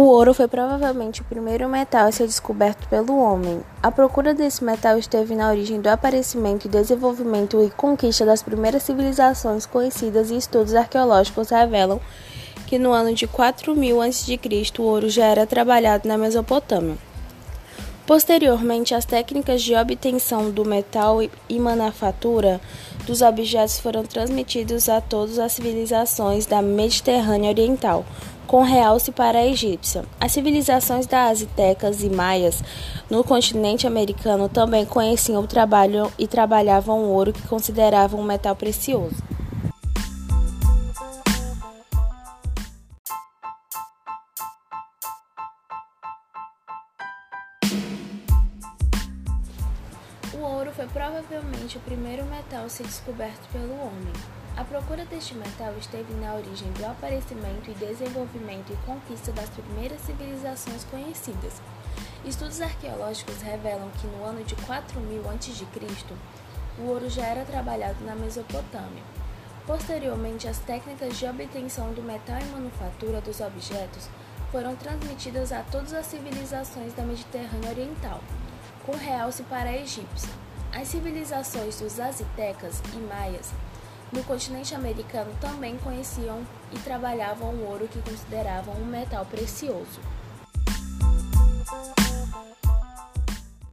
O ouro foi provavelmente o primeiro metal a ser descoberto pelo homem. A procura desse metal esteve na origem do aparecimento, desenvolvimento e conquista das primeiras civilizações conhecidas e estudos arqueológicos revelam que no ano de 4000 a.C. o ouro já era trabalhado na Mesopotâmia. Posteriormente, as técnicas de obtenção do metal e manufatura dos objetos foram transmitidas a todas as civilizações da Mediterrânea Oriental, com realce para a egípcia. As civilizações das aztecas e maias no continente americano também conheciam o trabalho e trabalhavam o ouro que consideravam um metal precioso. O ouro foi provavelmente o primeiro metal a ser descoberto pelo homem. A procura deste metal esteve na origem do aparecimento e desenvolvimento e conquista das primeiras civilizações conhecidas. Estudos arqueológicos revelam que no ano de 4000 a.C., o ouro já era trabalhado na Mesopotâmia. Posteriormente, as técnicas de obtenção do metal e manufatura dos objetos foram transmitidas a todas as civilizações da Mediterrânea Oriental, com realce para a egípcia. As civilizações dos aztecas e maias no continente americano também conheciam e trabalhavam o ouro que consideravam um metal precioso.